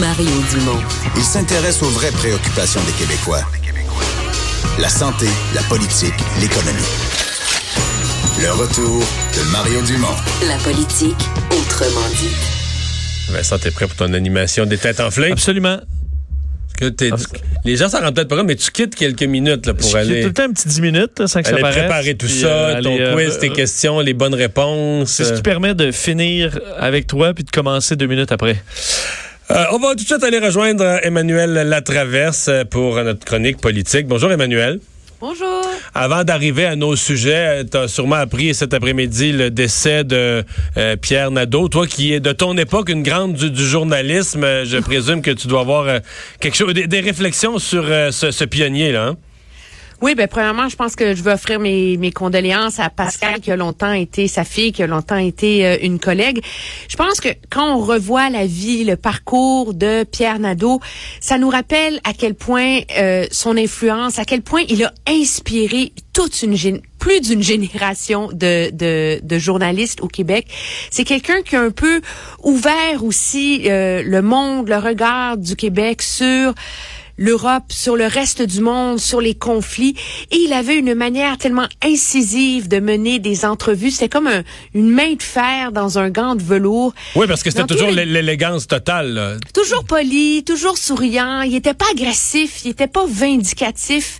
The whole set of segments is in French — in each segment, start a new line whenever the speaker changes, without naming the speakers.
Mario Dumont.
Il s'intéresse aux vraies préoccupations des Québécois. La santé, la politique, l'économie. Le retour de Mario Dumont.
La politique, autrement dit.
Vincent, t'es prêt pour ton animation des têtes enflées?
Absolument.
Que t'es- les gens s'en rendent peut-être pas compte, mais tu quittes quelques minutes là, pour
J'ai
aller,
tout le temps un petit 10 minutes, là, sans que ça
aller
paraisse.
préparer tout
Puis,
ça,
euh,
ton
aller, euh,
quiz, tes
euh,
questions, les bonnes réponses.
C'est ce qui permet de finir avec toi puis de commencer deux minutes après.
Euh, on va tout de suite aller rejoindre euh, Emmanuel Latraverse euh, pour notre chronique politique. Bonjour Emmanuel.
Bonjour.
Avant d'arriver à nos sujets, tu as sûrement appris cet après-midi le décès de euh, Pierre Nadeau. Toi qui es de ton époque une grande du, du journalisme, je présume que tu dois avoir euh, quelque chose, des, des réflexions sur ce, ce pionnier-là. hein?
Oui, ben premièrement, je pense que je veux offrir mes, mes condoléances à Pascal qui a longtemps été sa fille, qui a longtemps été euh, une collègue. Je pense que quand on revoit la vie, le parcours de Pierre Nadeau, ça nous rappelle à quel point euh, son influence, à quel point il a inspiré toute une plus d'une génération de, de, de journalistes au Québec. C'est quelqu'un qui a un peu ouvert aussi euh, le monde, le regard du Québec sur l'Europe, sur le reste du monde, sur les conflits. Et il avait une manière tellement incisive de mener des entrevues. C'était comme un- une main de fer dans un gant de velours.
Oui, parce que c'était toujours l'élégance totale. là.
Toujours poli, toujours souriant. Il était pas agressif, il était pas vindicatif,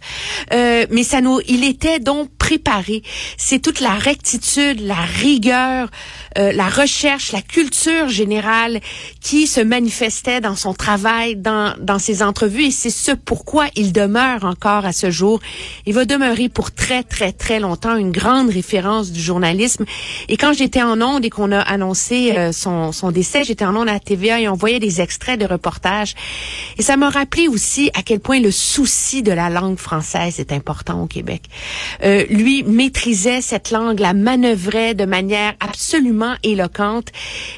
euh, mais ça nous, il était donc préparé. C'est toute la rectitude, la rigueur, euh, la recherche, la culture générale qui se manifestait dans son travail, dans dans ses entrevues, et c'est ce pourquoi il demeure encore à ce jour. Il va demeurer pour très très très longtemps une grande référence du journalisme. Et quand j'étais en onde et qu'on a annoncé euh, son son décès, j'étais en onde à TVA et on voyait des extraits de reportages. Et ça m'a rappelé aussi à quel point le souci de la langue française est important au Québec. Euh, lui maîtrisait cette langue, la manœuvrait de manière absolument éloquente.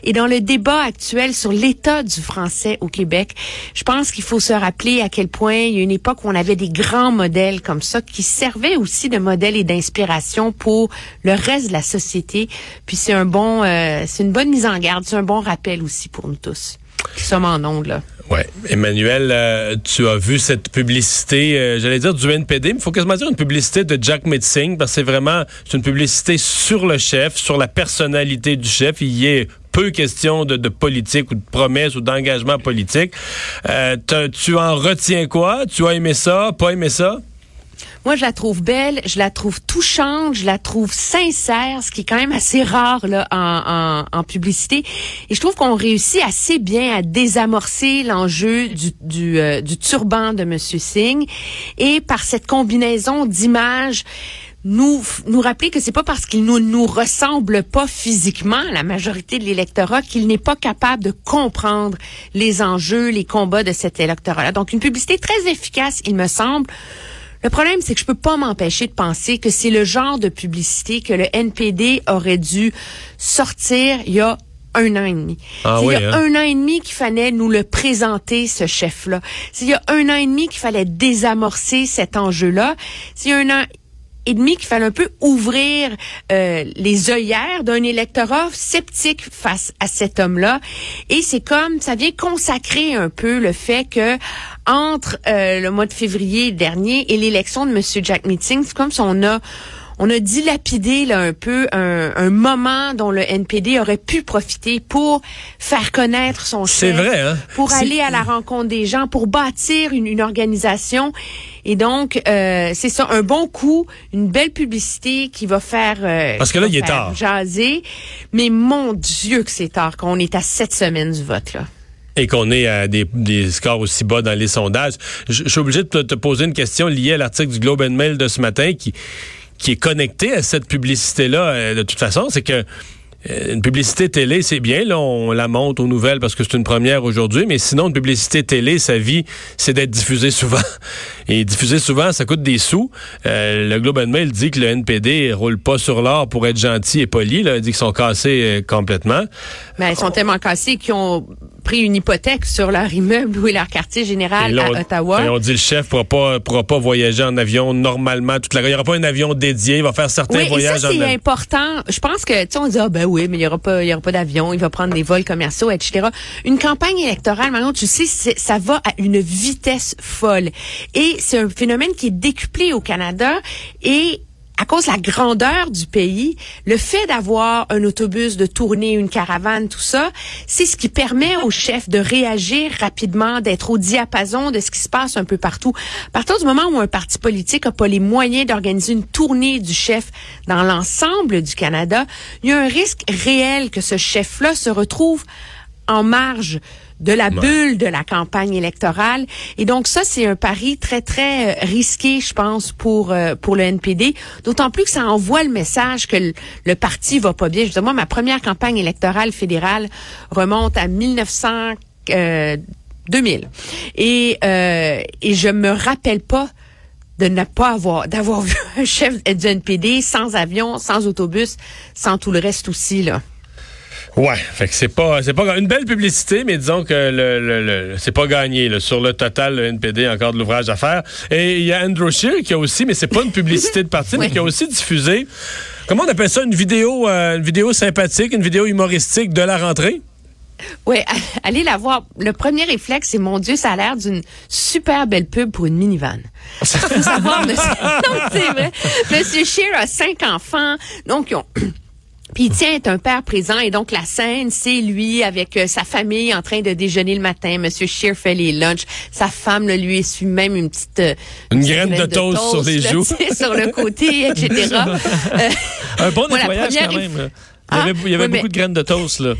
Et dans le débat actuel sur l'état du français au Québec, je pense qu'il faut se rappeler à quel point il y a une époque où on avait des grands modèles comme ça qui servaient aussi de modèle et d'inspiration pour le reste de la société. Puis c'est un bon, euh, c'est une bonne mise en garde, c'est un bon rappel aussi pour nous tous qui sommes en ondes là.
Ouais. Emmanuel, euh, tu as vu cette publicité, euh, j'allais dire du NPD, mais il faut quasiment dire une publicité de Jack Metzing, parce que c'est vraiment une publicité sur le chef, sur la personnalité du chef. Il y est peu question de, de politique ou de promesses ou d'engagement politique. Euh, tu en retiens quoi? Tu as aimé ça? Pas aimé ça?
Moi, je la trouve belle, je la trouve touchante, je la trouve sincère, ce qui est quand même assez rare là en, en, en publicité. Et je trouve qu'on réussit assez bien à désamorcer l'enjeu du, du, euh, du turban de Monsieur Singh et par cette combinaison d'images nous nous rappeler que c'est pas parce qu'il ne nous ressemble pas physiquement la majorité de l'électorat qu'il n'est pas capable de comprendre les enjeux, les combats de cet électorat. Donc une publicité très efficace, il me semble. Le problème, c'est que je peux pas m'empêcher de penser que c'est le genre de publicité que le NPD aurait dû sortir il y a un an et demi.
Ah oui,
il y a
hein?
un an et demi qu'il fallait nous le présenter, ce chef-là. Il y a un an et demi qu'il fallait désamorcer cet enjeu-là. Il y a un an et demi qu'il fallait un peu ouvrir euh, les œillères d'un électorat sceptique face à cet homme-là. Et c'est comme, ça vient consacrer un peu le fait que entre euh, le mois de février dernier et l'élection de M. Jack Meeting, c'est comme si on a on a dilapidé là, un peu un, un moment dont le NPD aurait pu profiter pour faire connaître son
C'est
chef,
vrai, hein?
pour aller à la rencontre des gens, pour bâtir une, une organisation. Et donc, euh, c'est ça, un bon coup, une belle publicité qui va faire... euh,
Parce que là, il est tard.
Jaser. Mais mon Dieu que c'est tard, qu'on est à sept semaines du vote, là.
et qu'on est à des, des scores aussi bas dans les sondages. Je je suis obligé de te, te poser une question liée à l'article du Globe and Mail de ce matin qui, qui est connecté à cette publicité-là. euh, de toute façon, c'est que euh, une publicité télé, c'est bien, là, on la monte aux nouvelles parce que c'est une première aujourd'hui, mais sinon, une publicité télé, sa vie, c'est d'être diffusée souvent. Et diffuser souvent, ça coûte des sous. Euh, le Globe and Mail dit que le NPD roule pas sur l'or pour être gentil et poli. Là. Il dit qu'ils sont cassés euh, complètement.
Mais elles sont tellement cassées qu'ils ont pris une hypothèque sur leur immeuble ou leur quartier général
là,
à Ottawa.
et on dit le chef pourra pas pourra pas voyager en avion normalement toute la il y aura pas un avion dédié, il va faire certains
Oui, et ça,
voyages en
c'est important. Je pense que, tu sais, on dit, ah, ben oui, mais il y aura pas, il y aura pas d'avion, il va prendre des vols commerciaux, etc. Une campagne électorale, maintenant, tu sais, ça va à une vitesse folle. Et c'est un phénomène qui est décuplé au Canada et à cause de la grandeur du pays, le fait d'avoir un autobus de tournée, une caravane, tout ça, c'est ce qui permet au chef de réagir rapidement, d'être au diapason de ce qui se passe un peu partout. À partir du moment où un parti politique n'a pas les moyens d'organiser une tournée du chef dans l'ensemble du Canada, il y a un risque réel que ce chef-là se retrouve en marge de la bulle de la campagne électorale. Et donc ça, c'est un pari très, très euh, risqué, je pense, pour euh, pour le NPD. D'autant plus que ça envoie le message que le, le parti va pas bien. Je veux dire, moi, ma première campagne électorale fédérale remonte à 1900, euh, 2000. Et, euh, et je me rappelle pas de ne pas avoir d'avoir vu un chef du NPD sans avion, sans autobus, sans tout le reste aussi là.
Ouais, fait que c'est pas c'est pas une belle publicité, mais disons que le, le, le- c'est pas gagné là. sur le total. Le NPD a encore de l'ouvrage à faire. Et il y a Andrew Scheer qui a aussi, mais c'est pas une publicité de parti, mais qui a aussi diffusé. Comment on appelle ça une vidéo, euh, une vidéo sympathique, une vidéo humoristique de la rentrée?
Oui, allez la voir. Le premier réflexe, c'est mon Dieu, ça a l'air d'une super belle pub pour une minivan. Faut savoir, monsieur, non, c'est vrai. Monsieur Scheer a cinq enfants, donc ils ont. Puis il tient un père présent et donc la scène, c'est lui avec euh, sa famille en train de déjeuner le matin. Monsieur Scheer fait les lunchs. Sa femme là, lui essuie même une petite euh,
Une
petite
graine de toast sur les
là,
joues.
sur le côté, etc. Euh,
Un bon nettoyage quand même. là. Il y
Ah,
avait, il y avait
oui, mais-
beaucoup de graines de toast, là.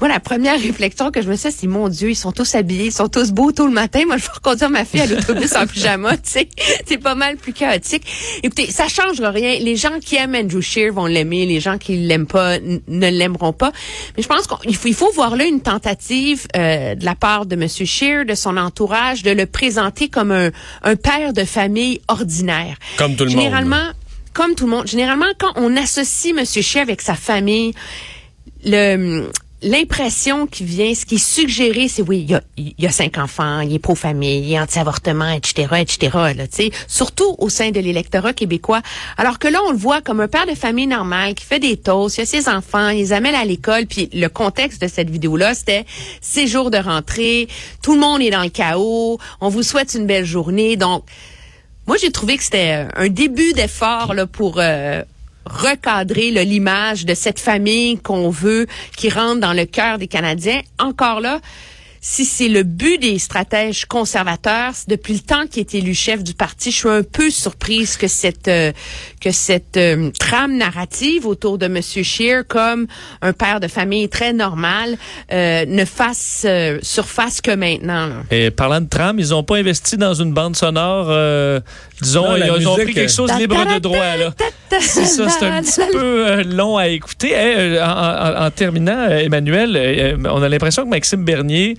Moi, la première réflexion que je me suis, c'est mon Dieu, ils sont tous habillés, ils sont tous beaux tôt le matin. Moi, je vais reconduire ma fille à l'autobus en pyjama, tu sais. C'est pas mal plus chaotique. Écoutez, ça change rien. Les gens qui aiment Andrew Scheer vont l'aimer. Les gens qui l'aiment pas ne l'aimeront pas. Mais je pense qu'il faut, il faut voir là une tentative euh, de la part de Monsieur Scheer, de son entourage, de le présenter comme un, un père de famille ordinaire.
Comme tout le monde,
Généralement, comme tout le monde. Généralement, quand on associe Monsieur Scheer avec sa famille, le l'impression qui vient, ce qui est suggéré, c'est oui, il y a, y a cinq enfants, il est pro-famille, il est anti-avortement, etc., etc., là, surtout au sein de l'électorat québécois. Alors que là, on le voit comme un père de famille normal qui fait des toasts, il a ses enfants, il les amène à l'école, puis le contexte de cette vidéo-là, c'était ces jours de rentrée, tout le monde est dans le chaos, on vous souhaite une belle journée, donc moi, j'ai trouvé que c'était un début d'effort là, pour euh, recadrer l'image de cette famille qu'on veut, qui rentre dans le cœur des Canadiens. Encore là, si c'est le but des stratèges conservateurs, depuis le temps qu'il est élu chef du parti, je suis un peu surprise que cette euh, que cette euh, trame narrative autour de Monsieur Scheer, comme un père de famille très normal, euh, ne fasse euh, surface que maintenant. là.
Et parlant de tram, ils n'ont pas investi dans une bande sonore, euh, disons,
Non,
ils, ont pris quelque chose libre de droit, là. C'est ça, c'est un petit peu long à écouter. Eh, euh, en, en- en terminant, Emmanuel, on a l'impression que Maxime Bernier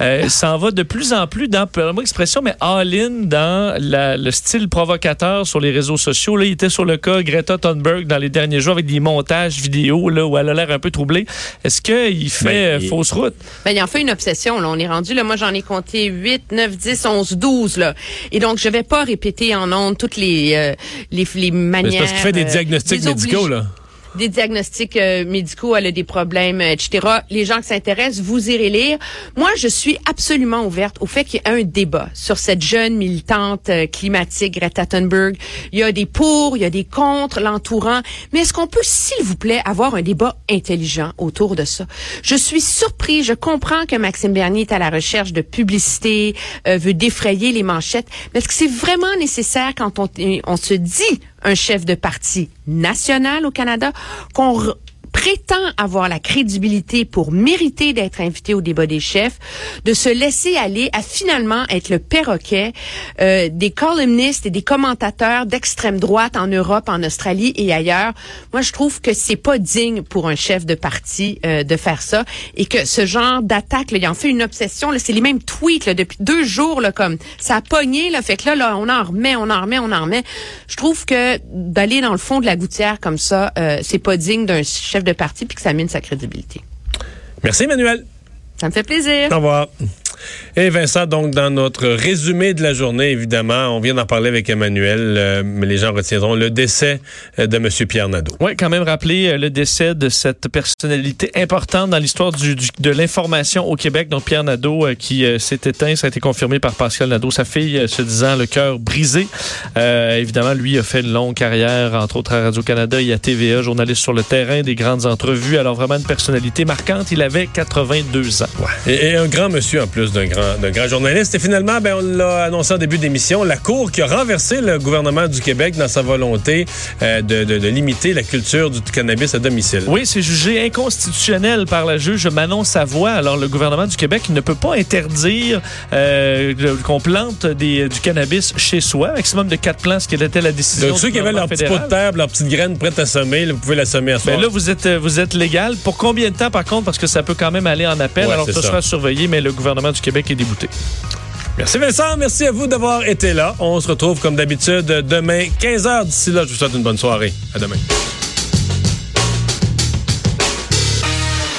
euh, s'en va de plus en plus dans, pardonne-moi l'expression, mais all-in dans la- le style provocateur sur les réseaux sociaux. Là, il était sur le cas Greta Thunberg dans les derniers jours avec des montages vidéo là, où elle a l'air un peu troublée. Est-ce qu'il fait
Ben,
euh, fausse route?
Ben, il en fait une obsession, là. On est rendu, là. Moi, j'en ai compté 8, 9, 10, 11, 12, là. Et donc, je vais pas répéter en ondes toutes les, euh, les, les manières.
c'est parce qu'il fait des
euh,
diagnostics médicaux là.
Des diagnostics euh, médicaux, elle a des problèmes, etc. Les gens qui s'intéressent, vous irez lire. Moi, je suis absolument ouverte au fait qu'il y ait un débat sur cette jeune militante euh, climatique, Greta Thunberg. Il y a des pour, il y a des contre, l'entourant. Mais est-ce qu'on peut, s'il vous plaît, avoir un débat intelligent autour de ça? Je suis surpris, je comprends que Maxime Bernier est à la recherche de publicité, euh, veut défrayer les manchettes, mais est-ce que c'est vraiment nécessaire quand on, on se dit un chef de parti national au Canada, qu'on prétend avoir la crédibilité pour mériter d'être invité au débat des chefs, de se laisser aller à finalement être le perroquet euh, des columnistes et des commentateurs d'extrême droite en Europe, en Australie et ailleurs. Moi, je trouve que c'est pas digne pour un chef de parti euh, de faire ça et que ce genre d'attaque, il en fait une obsession. C'est les mêmes tweets là, depuis deux jours, là, comme ça a pogné. Là, fait que là, là, on en remet, on en remet, on en remet. Je trouve que d'aller dans le fond de la gouttière comme ça, euh, c'est pas digne d'un chef de parti puis que ça mine sa crédibilité.
Merci Emmanuel.
Ça me fait plaisir.
Au revoir. Et Vincent, donc, dans notre résumé de la journée, évidemment, on vient d'en parler avec Emmanuel, euh, mais les gens retiendront le décès euh, de M. Pierre Nadeau.
Oui, quand même rappeler euh, le décès de cette personnalité importante dans l'histoire du, du- de l'information au Québec, donc Pierre Nadeau, euh, qui euh, s'est éteint. Ça a été confirmé par Pascal Nadeau, sa fille, se disant le cœur brisé. Évidemment, lui a fait une longue carrière, entre autres à Radio-Canada et à TVA, journaliste sur le terrain, des grandes entrevues. Alors vraiment une personnalité marquante. Il avait 82 ans.
Et, et un grand monsieur en plus d'un grand, d'un grand journaliste. Et finalement, ben, on l'a annoncé en début d'émission, la Cour qui a renversé le gouvernement du Québec dans sa volonté euh, de, de- de limiter la culture du cannabis à domicile.
Oui, c'est jugé inconstitutionnel par la juge Manon Savoie. Alors, le gouvernement du Québec ne peut pas interdire euh, qu'on plante des, du cannabis chez soi. Maximum de quatre plants, ce qui était la décision
Donc, ceux qui avaient leur petit pot de terre, leur petite graine prête à semer, là, vous pouvez la semer à.
Ben là, vous êtes, euh, vous êtes légal. Pour combien de temps, par contre? Parce que ça peut quand même aller en appel.
Ouais,
Alors, ça
ça.
sera surveillé, mais le gouvernement du Québec est débouté.
Merci Vincent, merci à vous d'avoir été là. On se retrouve comme d'habitude demain 15h. D'ici là, je vous souhaite une bonne soirée. À demain.